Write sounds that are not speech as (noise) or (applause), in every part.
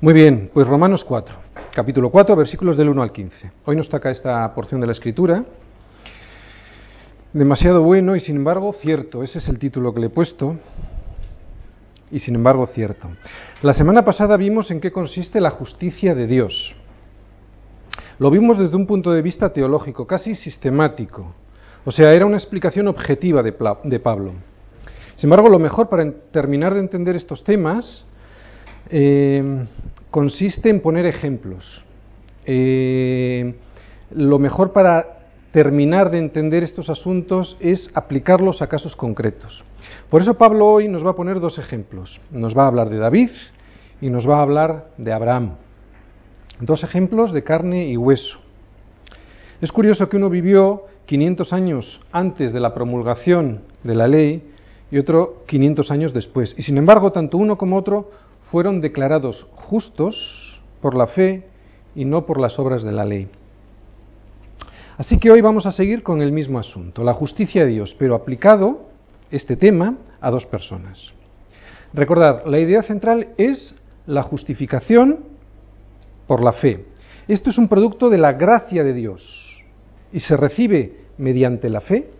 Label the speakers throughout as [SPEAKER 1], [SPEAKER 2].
[SPEAKER 1] Muy bien, pues Romanos 4, capítulo 4, versículos del 1 al 15. Hoy nos toca esta porción de la escritura. Demasiado bueno y sin embargo cierto, ese es el título que le he puesto. Y sin embargo cierto. La semana pasada vimos en qué consiste la justicia de Dios. Lo vimos desde un punto de vista teológico, casi sistemático. O sea, era una explicación objetiva de, Pablo. Sin embargo, lo mejor para terminar de entender estos temas eh, consiste en poner ejemplos. Eh, lo mejor para terminar de entender estos asuntos es aplicarlos a casos concretos. Por eso Pablo hoy nos va a poner dos ejemplos. Nos va a hablar de David y nos va a hablar de Abraham. Dos ejemplos de carne y hueso. Es curioso que uno vivió 500 años antes de la promulgación de la ley y otro 500 años después. Y sin embargo, tanto uno como otro fueron declarados justos por la fe y no por las obras de la ley. Así que hoy vamos a seguir con el mismo asunto, la justicia de Dios, pero aplicado este tema a dos personas. Recordad, la idea central es la justificación por la fe. Esto es un producto de la gracia de Dios y se recibe mediante la fe,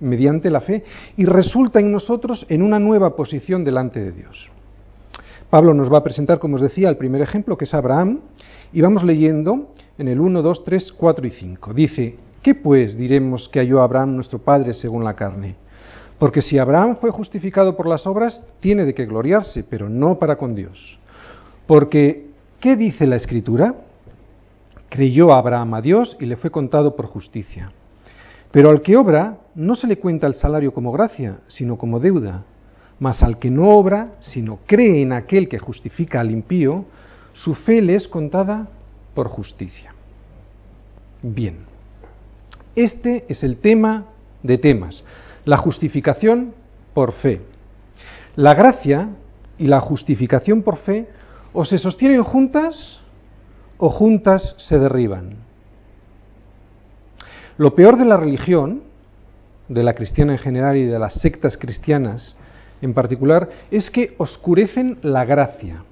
[SPEAKER 1] mediante la fe, y resulta en nosotros en una nueva posición delante de Dios. Pablo nos va a presentar, como os decía, el primer ejemplo, que es Abraham, y vamos leyendo en el 1, 2, 3, 4 y 5. Dice, ¿qué pues diremos que halló Abraham nuestro Padre según la carne? Porque si Abraham fue justificado por las obras, tiene de qué gloriarse, pero no para con Dios. Porque ¿Qué dice la Escritura? Creyó Abraham a Dios y le fue contado por justicia. Pero al que obra no se le cuenta el salario como gracia, sino como deuda. Mas al que no obra, sino cree en aquel que justifica al impío, su fe le es contada por justicia. Bien, este es el tema de temas, la justificación por fe. La gracia y la justificación por fe o se sostienen juntas o juntas se derriban. Lo peor de la religión, de la cristiana en general y de las sectas cristianas en particular, es que oscurecen la gracia.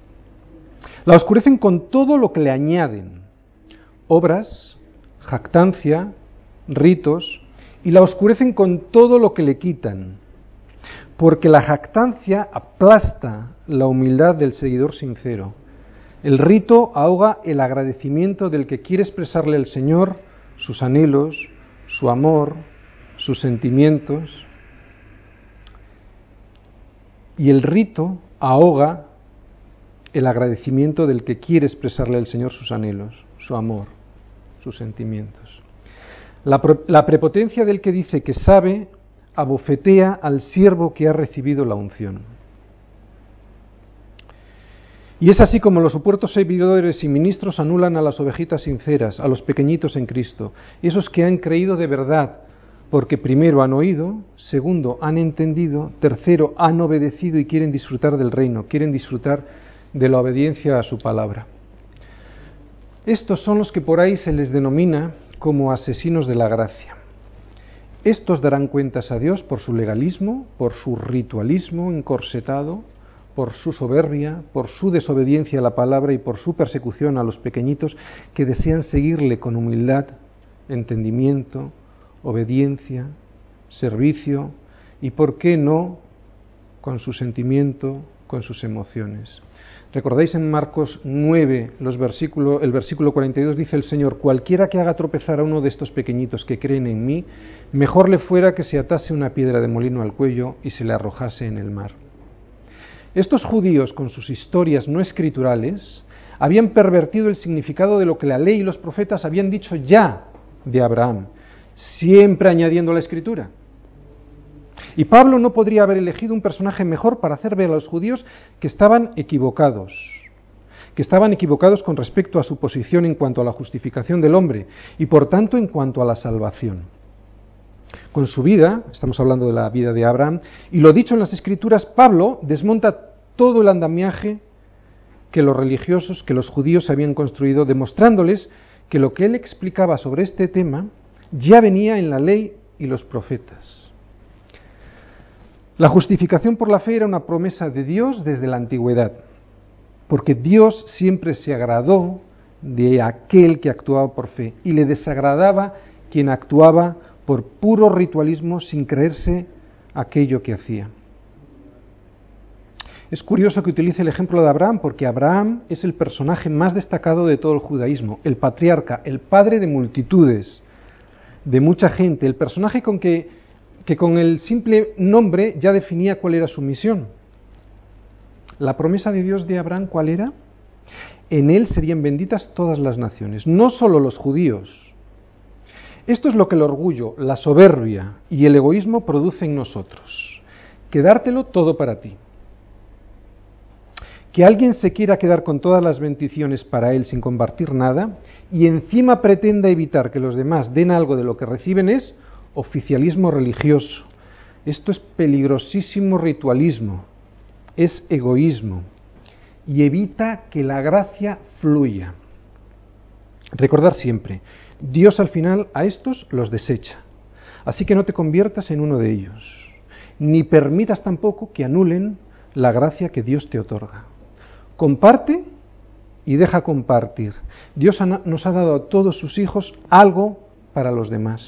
[SPEAKER 1] La oscurecen con todo lo que le añaden. Obras, jactancia, ritos, y la oscurecen con todo lo que le quitan porque la jactancia aplasta la humildad del seguidor sincero. El rito ahoga el agradecimiento del que quiere expresarle al Señor sus anhelos, su amor, sus sentimientos. Y el rito ahoga el agradecimiento del que quiere expresarle al Señor sus anhelos, su amor, sus sentimientos. La, prepotencia del que dice que sabe abofetea al siervo que ha recibido la unción. Y es así como los supuestos servidores y ministros anulan a las ovejitas sinceras, a los pequeñitos en Cristo, esos que han creído de verdad, porque primero han oído, segundo han entendido, tercero han obedecido y quieren disfrutar del reino, quieren disfrutar de la obediencia a su palabra. Estos son los que por ahí se les denomina como asesinos de la gracia. Estos darán cuentas a Dios por su legalismo, por su ritualismo encorsetado, por su soberbia, por su desobediencia a la palabra y por su persecución a los pequeñitos que desean seguirle con humildad, entendimiento, obediencia, servicio y, por qué no, con su sentimiento, con sus emociones. ¿Recordáis en Marcos 9, los versículo, el versículo 42 dice el Señor, cualquiera que haga tropezar a uno de estos pequeñitos que creen en mí, mejor le fuera que se atase una piedra de molino al cuello y se le arrojase en el mar. Estos judíos, con sus historias no escriturales, habían pervertido el significado de lo que la ley y los profetas habían dicho ya de Abraham, siempre añadiendo la escritura. Y Pablo no podría haber elegido un personaje mejor para hacer ver a los judíos que estaban equivocados, que estaban equivocados con respecto a su posición en cuanto a la justificación del hombre y por tanto en cuanto a la salvación. Con su vida, estamos hablando de la vida de Abraham, y lo dicho en las escrituras, Pablo desmonta todo el andamiaje que los religiosos, que los judíos habían construido, demostrándoles que lo que él explicaba sobre este tema ya venía en la ley y los profetas. La justificación por la fe era una promesa de Dios desde la antigüedad. porque Dios siempre se agradó de aquel que actuaba por fe y le desagradaba quien actuaba por puro ritualismo sin creerse aquello que hacía. Es curioso que utilice el ejemplo de Abraham porque Abraham es el personaje más destacado de todo el judaísmo, el patriarca, el padre de multitudes, de mucha gente, el personaje con que, que con el simple nombre ya definía cuál era su misión. La promesa de Dios de Abraham, ¿cuál era? En él serían benditas todas las naciones, no solo los judíos. Esto es lo que el orgullo, la soberbia y el egoísmo producen en nosotros. Quedártelo todo para ti que alguien se quiera quedar con todas las bendiciones para él sin compartir nada y encima pretenda evitar que los demás den algo de lo que reciben es oficialismo religioso. Esto es peligrosísimo ritualismo, es egoísmo y evita que la gracia fluya. Recordar siempre, Dios al final a estos los desecha, así que no te conviertas en uno de ellos, ni permitas tampoco que anulen la gracia que Dios te otorga. Comparte y deja compartir. Dios nos ha dado a todos sus hijos algo para los demás.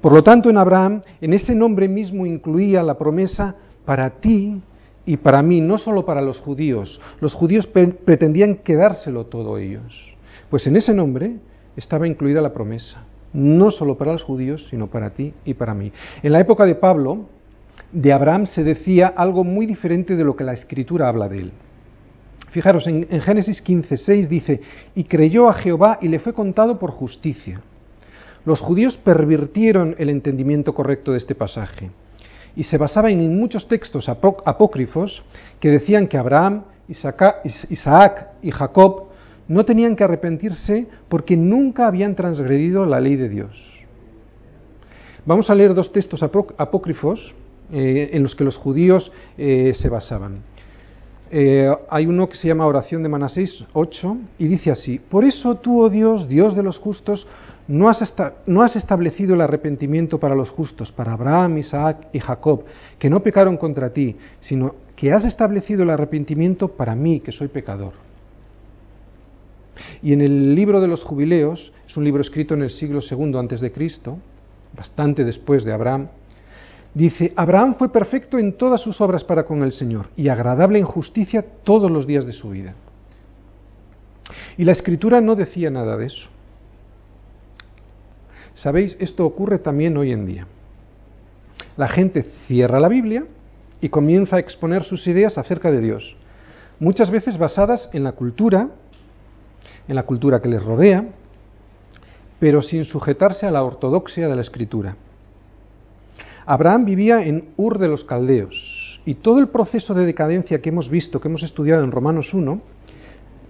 [SPEAKER 1] Por lo tanto, en Abraham, en ese nombre mismo incluía la promesa para ti y para mí, no solo para los judíos. Los judíos pretendían quedárselo todo ellos. Pues en ese nombre estaba incluida la promesa, no solo para los judíos, sino para ti y para mí. En la época de Pablo, de Abraham se decía algo muy diferente de lo que la escritura habla de él. Fijaros, en, Génesis 15, 6 dice, y creyó a Jehová y le fue contado por justicia. Los judíos pervirtieron el entendimiento correcto de este pasaje y se basaban en muchos textos apócrifos que decían que Abraham, Isaac y Jacob no tenían que arrepentirse porque nunca habían transgredido la ley de Dios. Vamos a leer dos textos apócrifos eh, en los que los judíos eh, se basaban. Eh, hay uno que se llama Oración de Manasés 8 y dice así, por eso tú, oh Dios, Dios de los justos, no has, establecido el arrepentimiento para los justos, para Abraham, Isaac y Jacob, que no pecaron contra ti, sino que has establecido el arrepentimiento para mí, que soy pecador. Y en el libro de los jubileos, es un libro escrito en el siglo II antes de Cristo, bastante después de Abraham, Dice, Abraham fue perfecto en todas sus obras para con el Señor y agradable en justicia todos los días de su vida. Y la escritura no decía nada de eso. Sabéis, esto ocurre también hoy en día. La gente cierra la Biblia y comienza a exponer sus ideas acerca de Dios, muchas veces basadas en la cultura, en la cultura que les rodea, pero sin sujetarse a la ortodoxia de la escritura. Abraham vivía en Ur de los Caldeos y todo el proceso de decadencia que hemos visto, que hemos estudiado en Romanos 1,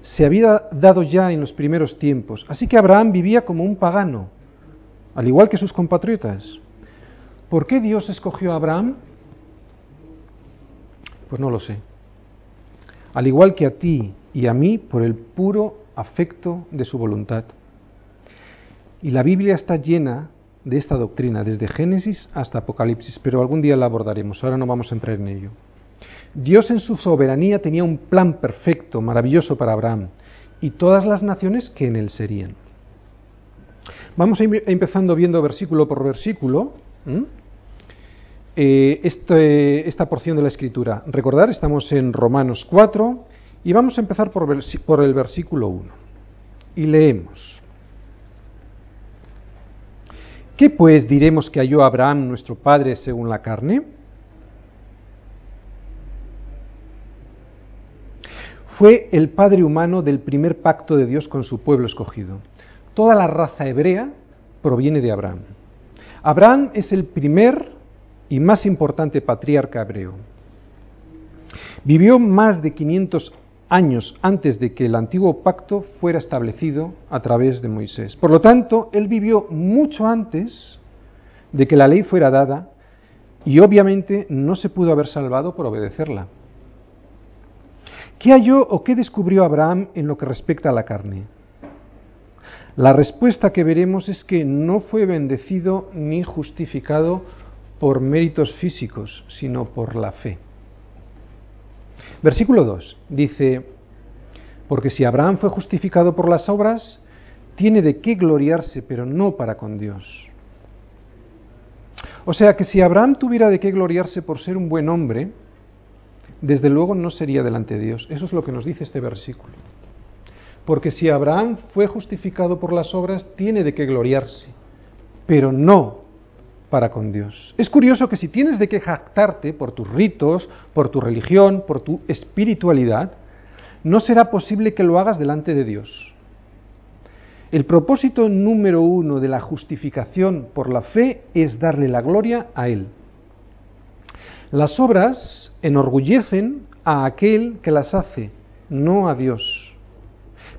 [SPEAKER 1] se había dado ya en los primeros tiempos. Así que Abraham vivía como un pagano, al igual que sus compatriotas. ¿Por qué Dios escogió a Abraham? Pues no lo sé. Al igual que a ti y a mí, por el puro afecto de su voluntad. Y la Biblia está llena de esta doctrina, desde Génesis hasta Apocalipsis, pero algún día la abordaremos, ahora no vamos a entrar en ello. Dios en su soberanía tenía un plan perfecto, maravilloso para Abraham y todas las naciones que en él serían. Vamos a ir empezando viendo versículo por versículo eh, este, esta porción de la escritura. Recordar, estamos en Romanos 4 y vamos a empezar por, por el versículo 1. Y leemos. ¿Qué pues diremos que halló Abraham nuestro padre según la carne? Fue el padre humano del primer pacto de Dios con su pueblo escogido. Toda la raza hebrea proviene de Abraham. Abraham es el primer y más importante patriarca hebreo. Vivió más de 500 años antes de que el antiguo pacto fuera establecido a través de Moisés. Por lo tanto, él vivió mucho antes de que la ley fuera dada y obviamente no se pudo haber salvado por obedecerla. ¿Qué halló o qué descubrió Abraham en lo que respecta a la carne? La respuesta que veremos es que no fue bendecido ni justificado por méritos físicos, sino por la fe. Versículo 2 dice, porque si Abraham fue justificado por las obras, tiene de qué gloriarse, pero no para con Dios. O sea que si Abraham tuviera de qué gloriarse por ser un buen hombre, desde luego no sería delante de Dios. Eso es lo que nos dice este versículo. Porque si Abraham fue justificado por las obras, tiene de qué gloriarse, pero no para con Dios. Es curioso que si tienes de qué jactarte por tus ritos, por tu religión, por tu espiritualidad, no será posible que lo hagas delante de Dios. El propósito número uno de la justificación por la fe es darle la gloria a Él. Las obras enorgullecen a aquel que las hace, no a Dios.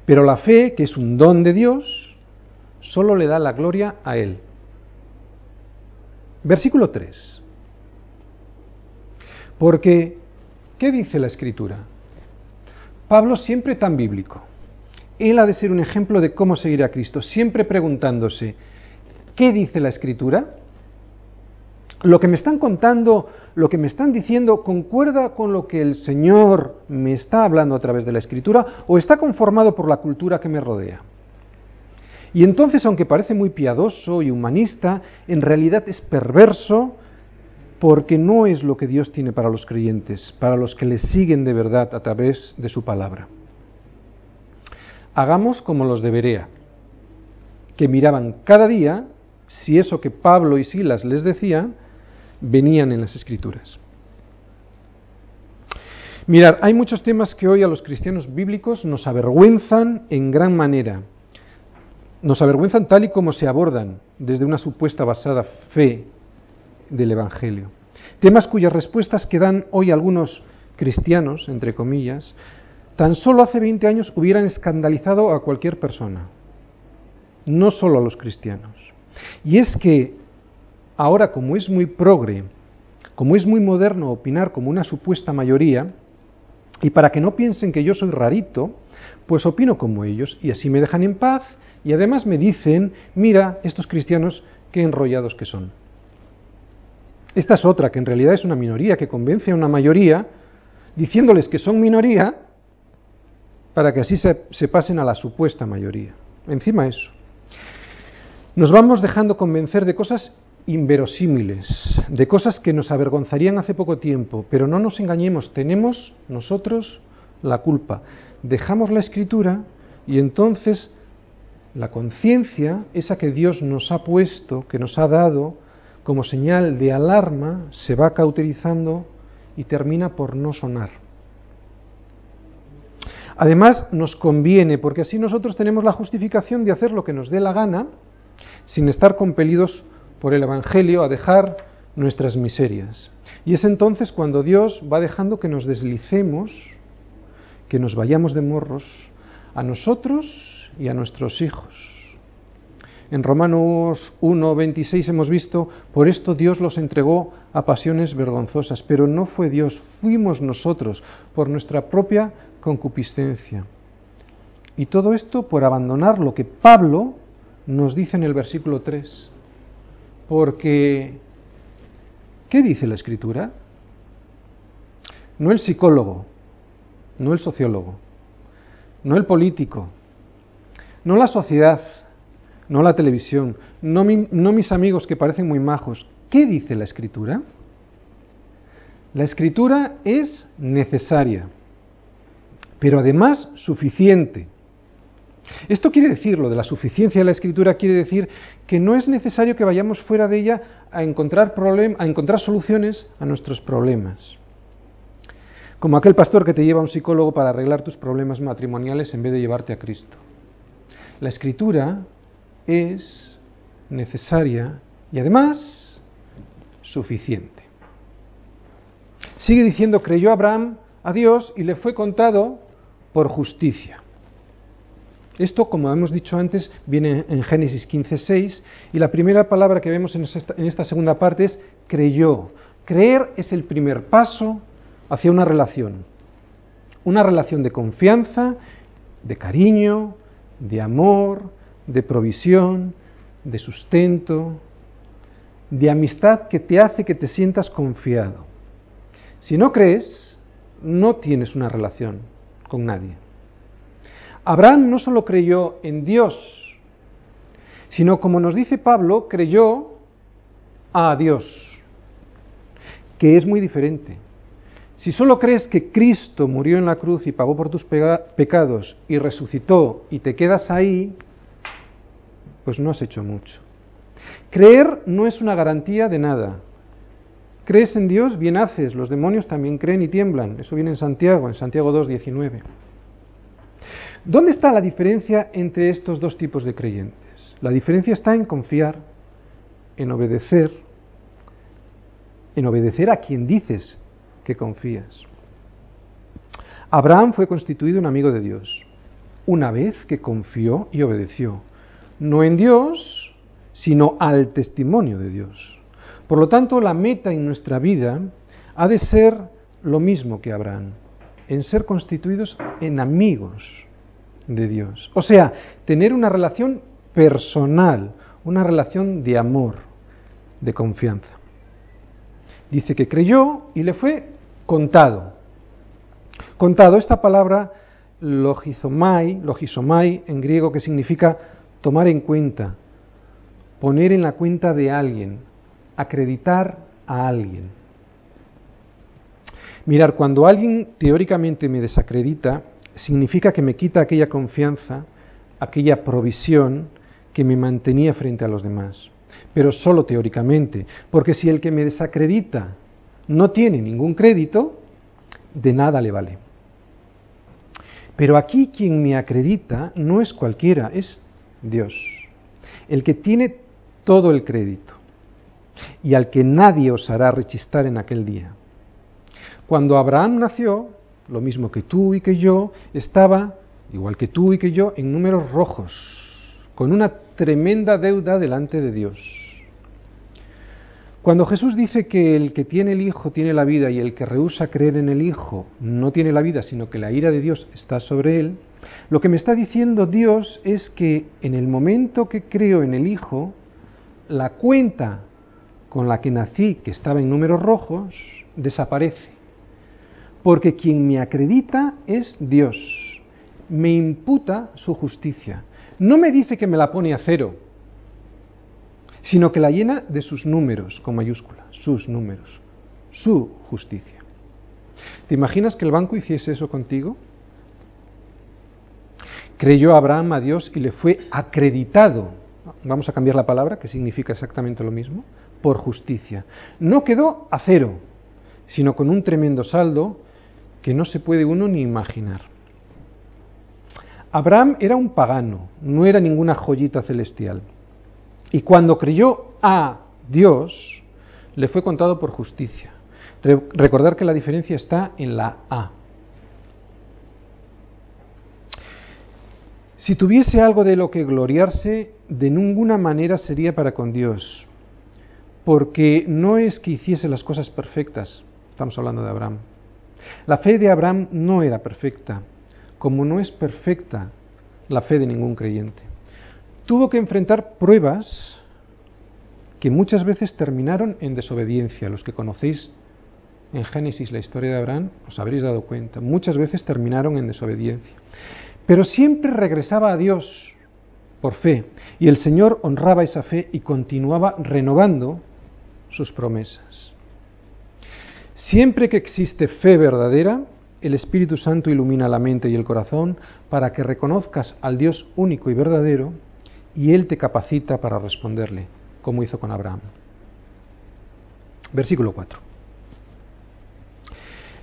[SPEAKER 1] Pero la fe, que es un don de Dios, solo le da la gloria a Él. Versículo 3. Porque, ¿qué dice la Escritura? Pablo siempre tan bíblico. Él ha de ser un ejemplo de cómo seguir a Cristo, siempre preguntándose, ¿qué dice la Escritura? Lo que me están contando, lo que me están diciendo, ¿concuerda con lo que el Señor me está hablando a través de la Escritura o está conformado por la cultura que me rodea? Y entonces, aunque parece muy piadoso y humanista, en realidad es perverso porque no es lo que Dios tiene para los creyentes, para los que le siguen de verdad a través de su palabra. Hagamos como los de Berea, que miraban cada día si eso que Pablo y Silas les decían venían en las escrituras. Mirad, hay muchos temas que hoy a los cristianos bíblicos nos avergüenzan en gran manera. Nos avergüenzan tal y como se abordan desde una supuesta basada fe del Evangelio. Temas cuyas respuestas que dan hoy algunos cristianos, entre comillas, tan solo hace 20 años hubieran escandalizado a cualquier persona, no solo a los cristianos. Y es que ahora, como es muy progre, como es muy moderno opinar como una supuesta mayoría, y para que no piensen que yo soy rarito, pues opino como ellos y así me dejan en paz y además me dicen, mira, estos cristianos, qué enrollados que son. Esta es otra, que en realidad es una minoría, que convence a una mayoría, diciéndoles que son minoría, para que así se, se pasen a la supuesta mayoría. Encima eso. Nos vamos dejando convencer de cosas inverosímiles, de cosas que nos avergonzarían hace poco tiempo, pero no nos engañemos, tenemos nosotros la culpa. Dejamos la escritura y entonces la conciencia, esa que Dios nos ha puesto, que nos ha dado como señal de alarma, se va cauterizando y termina por no sonar. Además, nos conviene, porque así nosotros tenemos la justificación de hacer lo que nos dé la gana, sin estar compelidos por el Evangelio a dejar nuestras miserias. Y es entonces cuando Dios va dejando que nos deslicemos, que nos vayamos de morros, a nosotros y a nuestros hijos. En Romanos 1.26 hemos visto, por esto Dios los entregó a pasiones vergonzosas, pero no fue Dios, fuimos nosotros, por nuestra propia concupiscencia. Y todo esto por abandonar lo que Pablo nos dice en el versículo 3. Porque, ¿qué dice la escritura? No el psicólogo, no el sociólogo, no el político, no la sociedad, no la televisión, no, mis amigos que parecen muy majos. ¿Qué dice la escritura? La escritura es necesaria, pero además suficiente. Esto quiere decir, lo de la suficiencia de la escritura quiere decir que no es necesario que vayamos fuera de ella a encontrar, a encontrar soluciones a nuestros problemas. Como aquel pastor que te lleva a un psicólogo para arreglar tus problemas matrimoniales en vez de llevarte a Cristo. La escritura es necesaria y además suficiente. Sigue diciendo, creyó Abraham a Dios y le fue contado por justicia. Esto, como hemos dicho antes, viene en Génesis 15.6 y la primera palabra que vemos en esta segunda parte es creyó. Creer es el primer paso hacia una relación. Una relación de confianza, de cariño, de amor, de provisión, de sustento, de amistad que te hace que te sientas confiado. Si no crees, no tienes una relación con nadie. Abraham no solo creyó en Dios, sino como nos dice Pablo, creyó a Dios, que es muy diferente. Si solo crees que Cristo murió en la cruz y pagó por tus pecados y resucitó y te quedas ahí, pues no has hecho mucho. Creer no es una garantía de nada. Crees en Dios, bien haces. Los demonios también creen y tiemblan. Eso viene en Santiago, en Santiago 2.19. ¿Dónde está la diferencia entre estos dos tipos de creyentes? La diferencia está en confiar, en obedecer, en obedecer a quien dices que confías. Abraham fue constituido un amigo de Dios, una vez que confió y obedeció, no en Dios, sino al testimonio de Dios. Por lo tanto, la meta en nuestra vida ha de ser lo mismo que Abraham, en ser constituidos en amigos de Dios. O sea, tener una relación personal, una relación de amor, de confianza. Dice que creyó y le fue contado. Contado, esta palabra logizomai, logisomai en griego que significa tomar en cuenta, poner en la cuenta de alguien, acreditar a alguien. Mirar, cuando alguien teóricamente me desacredita, significa que me quita aquella confianza, aquella provisión que me mantenía frente a los demás. Pero solo teóricamente, porque si el que me desacredita no tiene ningún crédito, de nada le vale. Pero aquí quien me acredita no es cualquiera, es Dios, el que tiene todo el crédito y al que nadie osará rechistar en aquel día. Cuando Abraham nació, lo mismo que tú y que yo, estaba, igual que tú y que yo, en números rojos, con una tremenda deuda delante de Dios. Cuando Jesús dice que el que tiene el Hijo tiene la vida y el que rehúsa creer en el Hijo no tiene la vida, sino que la ira de Dios está sobre él, lo que me está diciendo Dios es que en el momento que creo en el Hijo, la cuenta con la que nací, que estaba en números rojos, desaparece. Porque quien me acredita es Dios. Me imputa su justicia. No me dice que me la pone a cero, sino que la llena de sus números, con mayúscula, sus números, su justicia. ¿Te imaginas que el banco hiciese eso contigo? Creyó Abraham a Dios y le fue acreditado, vamos a cambiar la palabra, que significa exactamente lo mismo, por justicia. No quedó a cero, sino con un tremendo saldo que no se puede uno ni imaginar. Abraham era un pagano, no era ninguna joyita celestial. Y cuando creyó a Dios, le fue contado por justicia. recordar que la diferencia está en la A. Si tuviese algo de lo que gloriarse, de ninguna manera sería para con Dios, porque no es que hiciese las cosas perfectas, estamos hablando de Abraham. La fe de Abraham no era perfecta, como no es perfecta la fe de ningún creyente tuvo que enfrentar pruebas que muchas veces terminaron en desobediencia. Los que conocéis en Génesis la historia de Abraham os habréis dado cuenta. Muchas veces terminaron en desobediencia. Pero siempre regresaba a Dios por fe. Y el Señor honraba esa fe y continuaba renovando sus promesas. Siempre que existe fe verdadera, el Espíritu Santo ilumina la mente y el corazón para que reconozcas al Dios único y verdadero y Él te capacita para responderle, como hizo con Abraham. Versículo 4.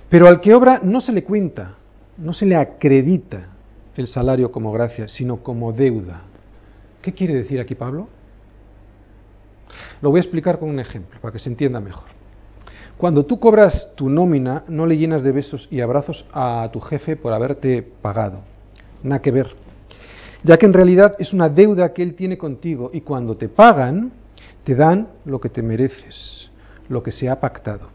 [SPEAKER 1] Pero al que obra no se le cuenta, no se le acredita el salario como gracia, sino como deuda. ¿Qué quiere decir aquí Pablo? Lo voy a explicar con un ejemplo, para que se entienda mejor. Cuando tú cobras tu nómina, no le llenas de besos y abrazos a tu jefe por haberte pagado. Nada que ver ya que en realidad es una deuda que Él tiene contigo y cuando te pagan, te dan lo que te mereces, lo que se ha pactado.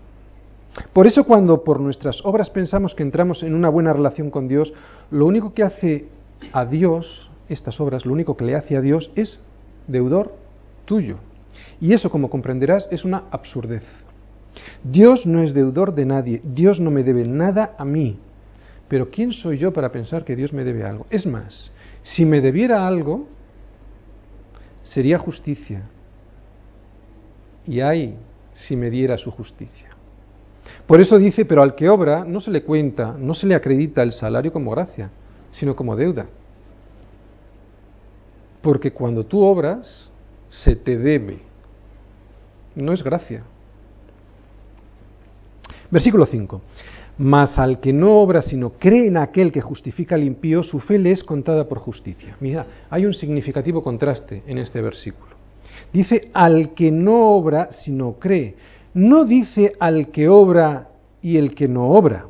[SPEAKER 1] Por eso cuando por nuestras obras pensamos que entramos en una buena relación con Dios, lo único que hace a Dios, estas obras, lo único que le hace a Dios es deudor tuyo. Y eso, como comprenderás, es una absurdez. Dios no es deudor de nadie, Dios no me debe nada a mí. Pero ¿quién soy yo para pensar que Dios me debe algo? Es más, si me debiera algo, sería justicia. Y hay si me diera su justicia. Por eso dice, pero al que obra no se le cuenta, no se le acredita el salario como gracia, sino como deuda. Porque cuando tú obras, se te debe. No es gracia. Versículo 5. Mas al que no obra, sino cree en aquel que justifica al impío, su fe le es contada por justicia. Mira, hay un significativo contraste en este versículo. Dice al que no obra, sino cree. No dice al que obra y el que no obra,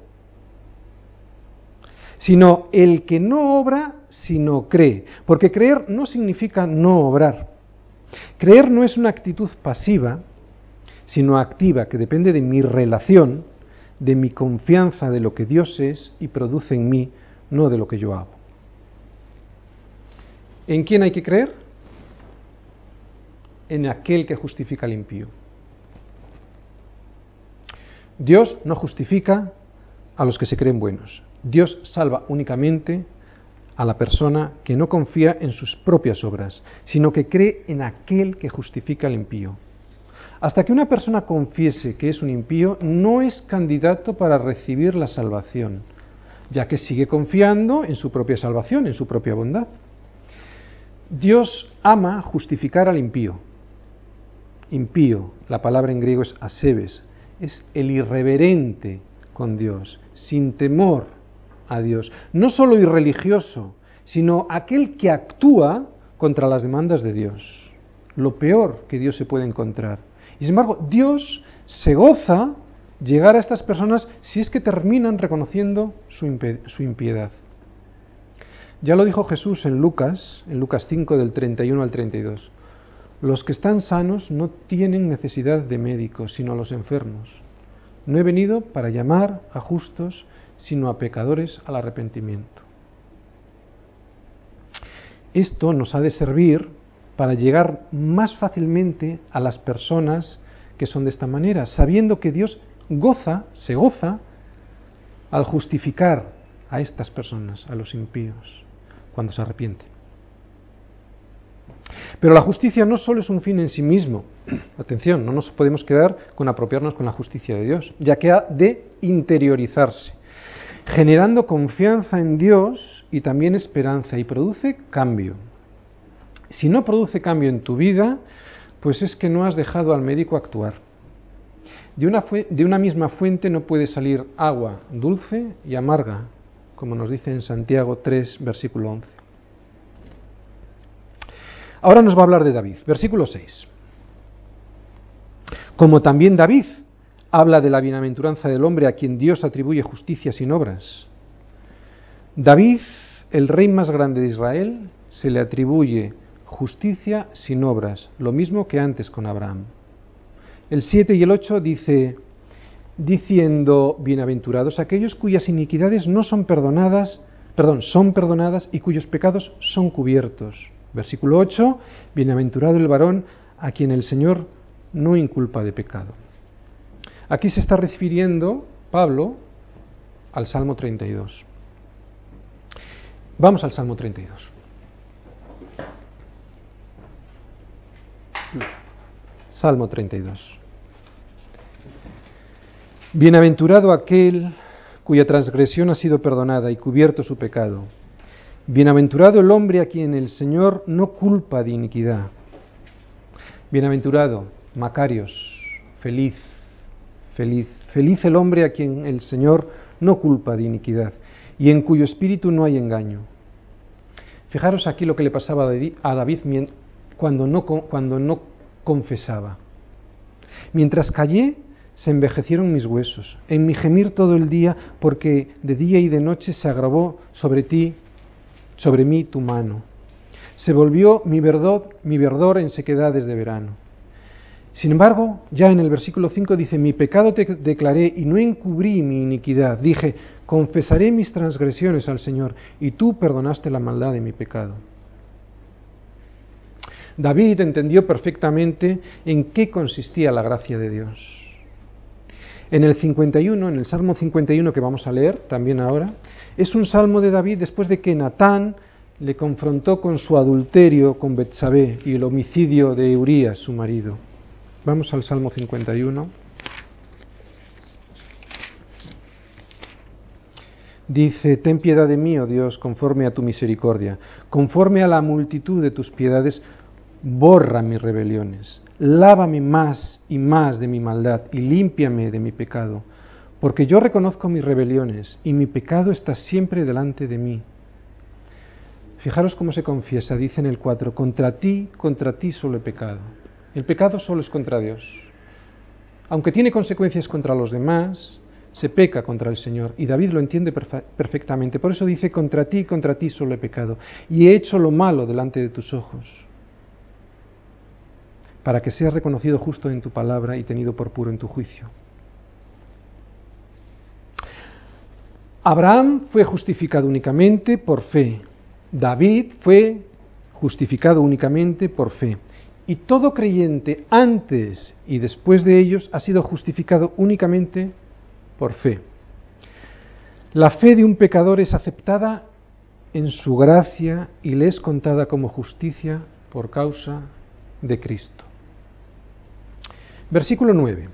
[SPEAKER 1] sino el que no obra, sino cree. Porque creer no significa no obrar. Creer no es una actitud pasiva, sino activa, que depende de mi relación de mi confianza de lo que Dios es y produce en mí, no de lo que yo hago. ¿En quién hay que creer? En aquel que justifica al impío. Dios no justifica a los que se creen buenos. Dios salva únicamente a la persona que no confía en sus propias obras, sino que cree en aquel que justifica al impío. Hasta que una persona confiese que es un impío, no es candidato para recibir la salvación, ya que sigue confiando en su propia salvación, en su propia bondad. Dios ama justificar al impío. Impío, la palabra en griego es asebes, es el irreverente con Dios, sin temor a Dios. No solo irreligioso, sino aquel que actúa contra las demandas de Dios. Lo peor que Dios se puede encontrar. Y sin embargo, Dios se goza llegar a estas personas si es que terminan reconociendo su, impiedad. Ya lo dijo Jesús en Lucas, en Lucas 5 del 31 al 32. Los que están sanos no tienen necesidad de médicos, sino a los enfermos. No he venido para llamar a justos, sino a pecadores al arrepentimiento. Esto nos ha de servir para llegar más fácilmente a las personas que son de esta manera, sabiendo que Dios goza, se goza, al justificar a estas personas, a los impíos, cuando se arrepienten. Pero la justicia no solo es un fin en sí mismo. (clears throat) Atención, no nos podemos quedar con apropiarnos con la justicia de Dios, ya que ha de interiorizarse, generando confianza en Dios y también esperanza, y produce cambio. Si no produce cambio en tu vida, pues es que no has dejado al médico actuar. De una, misma fuente no puede salir agua dulce y amarga, como nos dice en Santiago 3, versículo 11. Ahora nos va a hablar de David, versículo 6. Como también David habla de la bienaventuranza del hombre a quien Dios atribuye justicia sin obras. David, el rey más grande de Israel, se le atribuye justicia sin obras, lo mismo que antes con Abraham. El 7 y el 8 dice, diciendo, bienaventurados aquellos cuyas iniquidades no son perdonadas, perdón, son perdonadas y cuyos pecados son cubiertos. Versículo 8, bienaventurado el varón a quien el Señor no inculpa de pecado. Aquí se está refiriendo Pablo al Salmo 32. Vamos al Salmo 32. Salmo 32. Bienaventurado aquel cuya transgresión ha sido perdonada y cubierto su pecado. Bienaventurado el hombre a quien el Señor no culpa de iniquidad. Bienaventurado, Macarios, feliz, feliz, feliz el hombre a quien el Señor no culpa de iniquidad y en cuyo espíritu no hay engaño. Fijaros aquí lo que le pasaba a David cuando no, cuando no confesaba. Mientras callé, se envejecieron mis huesos, en mi gemir todo el día, porque de día y de noche se agravó sobre ti, sobre mí tu mano. Se volvió mi verdor, mi verdor en sequedades de verano. Sin embargo, ya en el versículo 5 dice, mi pecado te declaré y no encubrí mi iniquidad. Dije, confesaré mis transgresiones al Señor y tú perdonaste la maldad de mi pecado. David entendió perfectamente en qué consistía la gracia de Dios. En el 51, en el Salmo 51 que vamos a leer también ahora, es un salmo de David después de que Natán le confrontó con su adulterio con Betsabé y el homicidio de Urías, su marido. Vamos al Salmo 51. Dice, ten piedad de mí, oh Dios, conforme a tu misericordia, conforme a la multitud de tus piedades, borra mis rebeliones, lávame más y más de mi maldad y límpiame de mi pecado, porque yo reconozco mis rebeliones y mi pecado está siempre delante de mí. Fijaros cómo se confiesa, dice en el 4, contra ti, contra ti solo he pecado. El pecado solo es contra Dios. Aunque tiene consecuencias contra los demás, se peca contra el Señor. Y David lo entiende perfectamente. Por eso dice, contra ti, contra ti solo he pecado. Y he hecho lo malo delante de tus ojos para que seas reconocido justo en tu palabra y tenido por puro en tu juicio. Abraham fue justificado únicamente por fe. David fue justificado únicamente por fe. Y todo creyente antes y después de ellos ha sido justificado únicamente por fe. La fe de un pecador es aceptada en su gracia y le es contada como justicia por causa de Cristo. Versículo 9.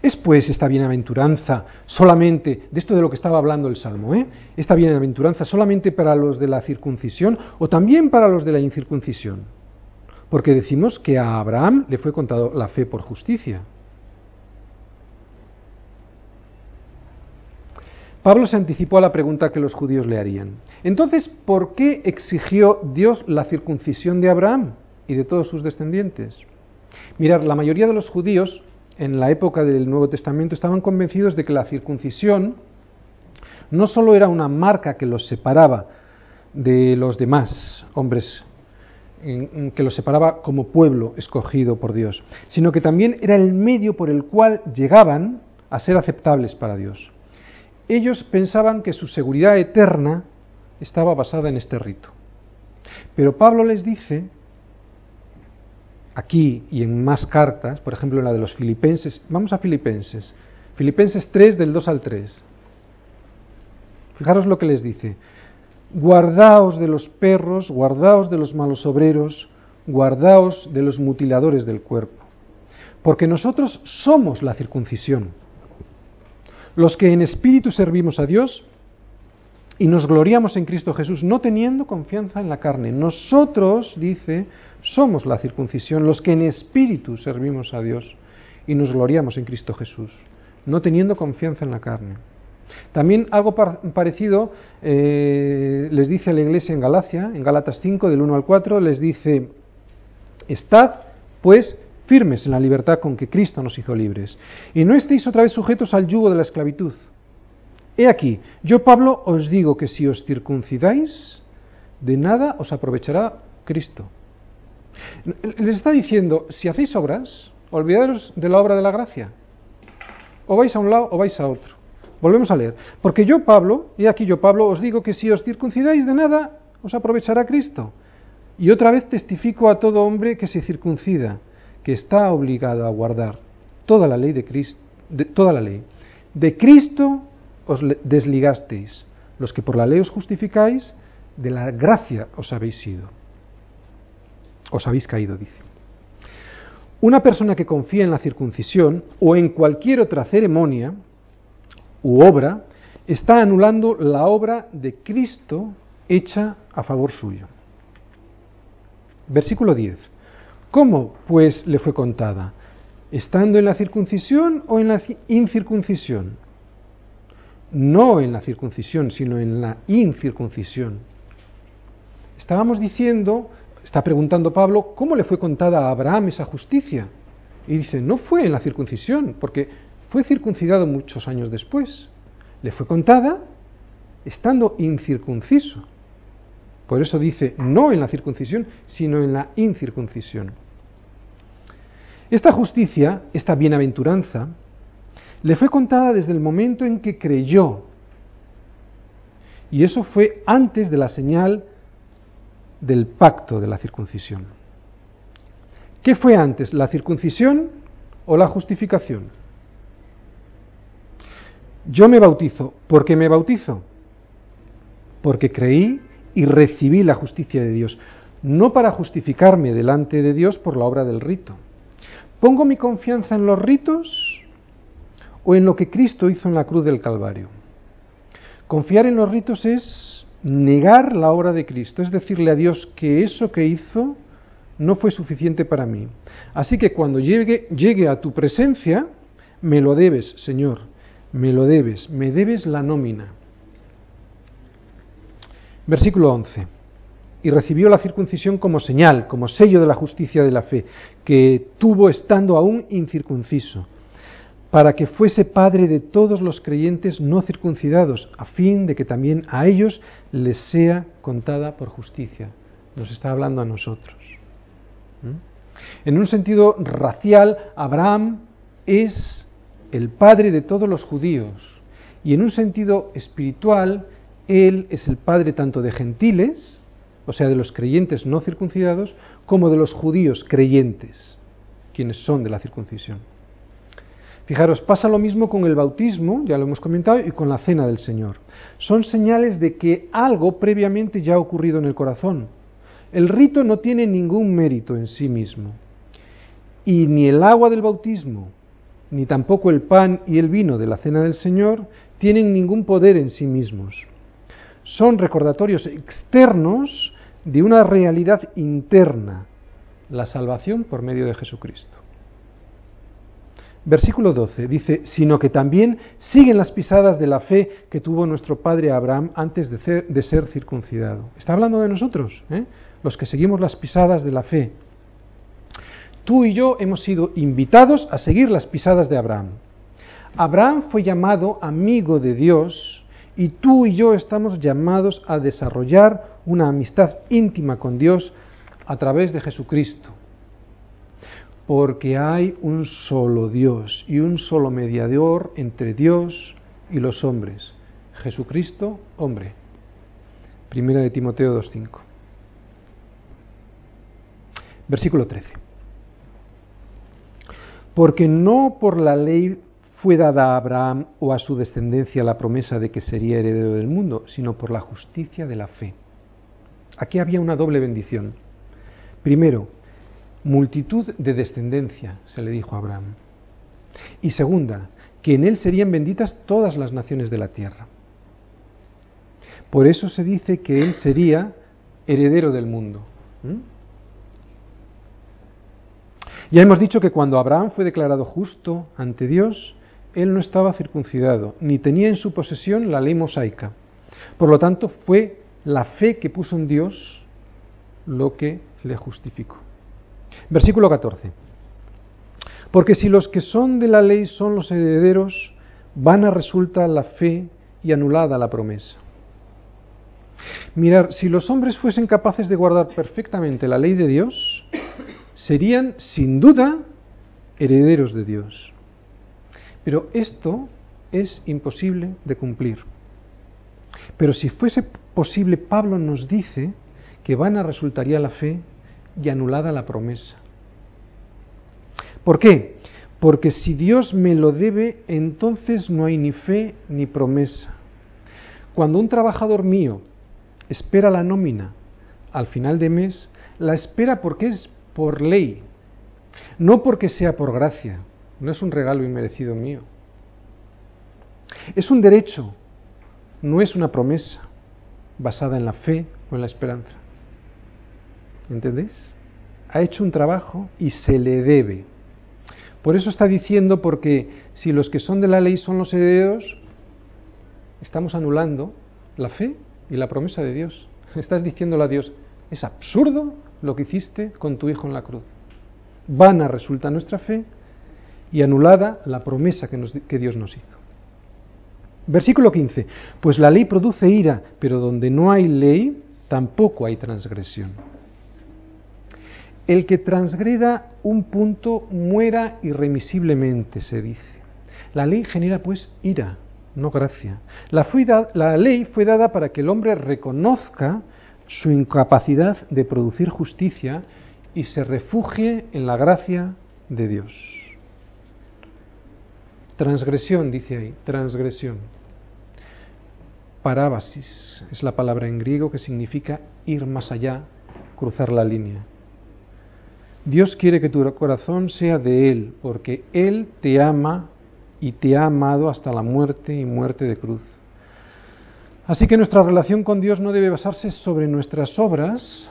[SPEAKER 1] ¿Es pues esta bienaventuranza solamente, de esto de lo que estaba hablando el Salmo, ¿eh? esta bienaventuranza solamente para los de la circuncisión o también para los de la incircuncisión? Porque decimos que a Abraham le fue contado la fe por justicia. Pablo se anticipó a la pregunta que los judíos le harían. Entonces, ¿por qué exigió Dios la circuncisión de Abraham y de todos sus descendientes? Mirad, la mayoría de los judíos en la época del Nuevo Testamento estaban convencidos de que la circuncisión no solo era una marca que los separaba de los demás hombres, que los separaba como pueblo escogido por Dios, sino que también era el medio por el cual llegaban a ser aceptables para Dios. Ellos pensaban que su seguridad eterna estaba basada en este rito. Pero Pablo les dice aquí y en más cartas, por ejemplo en la de los filipenses, vamos a filipenses, filipenses 3 del 2 al 3. Fijaros lo que les dice, guardaos de los perros, guardaos de los malos obreros, guardaos de los mutiladores del cuerpo, porque nosotros somos la circuncisión, los que en espíritu servimos a Dios y nos gloriamos en Cristo Jesús, no teniendo confianza en la carne. Nosotros, dice, somos la circuncisión, los que en espíritu servimos a Dios y nos gloriamos en Cristo Jesús, no teniendo confianza en la carne. También algo parecido eh, les dice a la iglesia en Galacia, en Galatas 5, del 1 al 4, les dice, estad pues firmes en la libertad con que Cristo nos hizo libres, y no estéis otra vez sujetos al yugo de la esclavitud. He aquí, yo Pablo os digo que si os circuncidáis, de nada os aprovechará Cristo. Les está diciendo, si hacéis obras, olvidaros de la obra de la gracia. O vais a un lado o vais a otro. Volvemos a leer. Porque yo, Pablo, y aquí yo, Pablo, os digo que si os circuncidáis de nada, os aprovechará Cristo. Y otra vez testifico a todo hombre que se circuncida, que está obligado a guardar toda la ley de Cristo, de, toda la ley. De Cristo os desligasteis, los que por la ley os justificáis, de la gracia os habéis sido os habéis caído, dice. Una persona que confía en la circuncisión o en cualquier otra ceremonia u obra está anulando la obra de Cristo hecha a favor suyo. Versículo 10. ¿Cómo pues le fue contada? ¿Estando en la circuncisión o en la incircuncisión? No en la circuncisión, sino en la incircuncisión. Estábamos diciendo Está preguntando Pablo, ¿cómo le fue contada a Abraham esa justicia? Y dice, no fue en la circuncisión, porque fue circuncidado muchos años después. Le fue contada estando incircunciso. Por eso dice, no en la circuncisión, sino en la incircuncisión. Esta justicia, esta bienaventuranza, le fue contada desde el momento en que creyó. Y eso fue antes de la señal del pacto de la circuncisión. ¿Qué fue antes, la circuncisión o la justificación? Yo me bautizo. ¿Por qué me bautizo? Porque creí y recibí la justicia de Dios, no para justificarme delante de Dios por la obra del rito. ¿Pongo mi confianza en los ritos o en lo que Cristo hizo en la cruz del Calvario? Confiar en los ritos es negar la obra de Cristo, es decirle a Dios que eso que hizo no fue suficiente para mí. Así que cuando llegue, llegue a tu presencia, me lo debes, Señor, me lo debes, me debes la nómina. Versículo 11. Y recibió la circuncisión como señal, como sello de la justicia de la fe, que tuvo estando aún incircunciso, para que fuese padre de todos los creyentes no circuncidados, a fin de que también a ellos les sea contada por justicia. Nos está hablando a nosotros. ¿Mm? En un sentido racial, Abraham es el padre de todos los judíos. Y en un sentido espiritual, él es el padre tanto de gentiles, o sea, de los creyentes no circuncidados, como de los judíos creyentes, quienes son de la circuncisión. Fijaros, pasa lo mismo con el bautismo, ya lo hemos comentado, y con la cena del Señor. Son señales de que algo previamente ya ha ocurrido en el corazón. El rito no tiene ningún mérito en sí mismo. Y ni el agua del bautismo, ni tampoco el pan y el vino de la cena del Señor tienen ningún poder en sí mismos. Son recordatorios externos de una realidad interna, la salvación por medio de Jesucristo. Versículo 12 dice, sino que también siguen las pisadas de la fe que tuvo nuestro padre Abraham antes de ser, de ser circuncidado. Está hablando de nosotros, ¿eh? los que seguimos las pisadas de la fe. Tú y yo hemos sido invitados a seguir las pisadas de Abraham. Abraham fue llamado amigo de Dios y tú y yo estamos llamados a desarrollar una amistad íntima con Dios a través de Jesucristo. Porque hay un solo Dios y un solo mediador entre Dios y los hombres. Jesucristo, hombre. Primera de Timoteo 2.5. Versículo 13 porque no por la ley fue dada a Abraham o a su descendencia la promesa de que sería heredero del mundo, sino por la justicia de la fe. Aquí había una doble bendición. Primero, multitud de descendencia, se le dijo a Abraham. Y segunda, que en él serían benditas todas las naciones de la tierra. Por eso se dice que él sería heredero del mundo. ¿Mm? Ya hemos dicho que cuando Abraham fue declarado justo ante Dios, él no estaba circuncidado, ni tenía en su posesión la ley mosaica. Por lo tanto, fue la fe que puso en Dios lo que le justificó. Versículo 14. Porque si los que son de la ley son los herederos, vana resulta la fe y anulada la promesa. Mirar, si los hombres fuesen capaces de guardar perfectamente la ley de Dios, serían sin duda herederos de Dios. Pero esto es imposible de cumplir. Pero si fuese posible, Pablo nos dice que vana resultaría la fe y anulada la promesa. ¿Por qué? Porque si Dios me lo debe, entonces no hay ni fe ni promesa. Cuando un trabajador mío espera la nómina al final de mes, la espera porque es por ley, no porque sea por gracia, no es un regalo inmerecido mío. Es un derecho, no es una promesa basada en la fe o en la esperanza. ¿Entendéis? Ha hecho un trabajo y se le debe. Por eso está diciendo, porque si los que son de la ley son los herederos, estamos anulando la fe y la promesa de Dios. (laughs) Estás diciéndole a Dios, es absurdo lo que hiciste con tu Hijo en la cruz. Vana resulta nuestra fe y anulada la promesa que, que Dios nos hizo. Versículo 15. Pues la ley produce ira, pero donde no hay ley, tampoco hay transgresión. El que transgreda un punto muera irremisiblemente, se dice. La ley genera pues ira, no gracia. La, la ley fue dada para que el hombre reconozca su incapacidad de producir justicia y se refugie en la gracia de Dios. Transgresión, dice ahí, transgresión. Parábasis es la palabra en griego que significa ir más allá, cruzar la línea. Dios quiere que tu corazón sea de Él, porque Él te ama y te ha amado hasta la muerte y muerte de cruz. Así que nuestra relación con Dios no debe basarse sobre nuestras obras,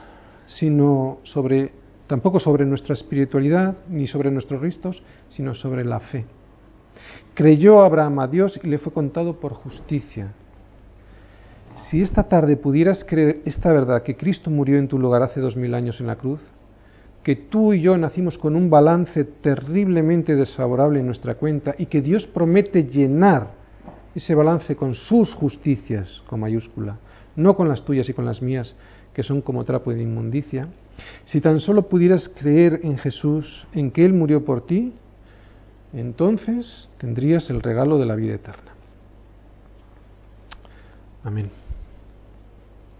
[SPEAKER 1] sino sobre tampoco sobre nuestra espiritualidad ni sobre nuestros ristos, sino sobre la fe. Creyó Abraham a Dios y le fue contado por justicia. Si esta tarde pudieras creer esta verdad, que Cristo murió en tu lugar hace dos mil años en la cruz, que tú y yo nacimos con un balance terriblemente desfavorable en nuestra cuenta y que Dios promete llenar ese balance con sus justicias, con mayúscula, no con las tuyas y con las mías, que son como trapo de inmundicia, si tan solo pudieras creer en Jesús, en que Él murió por ti, entonces tendrías el regalo de la vida eterna. Amén.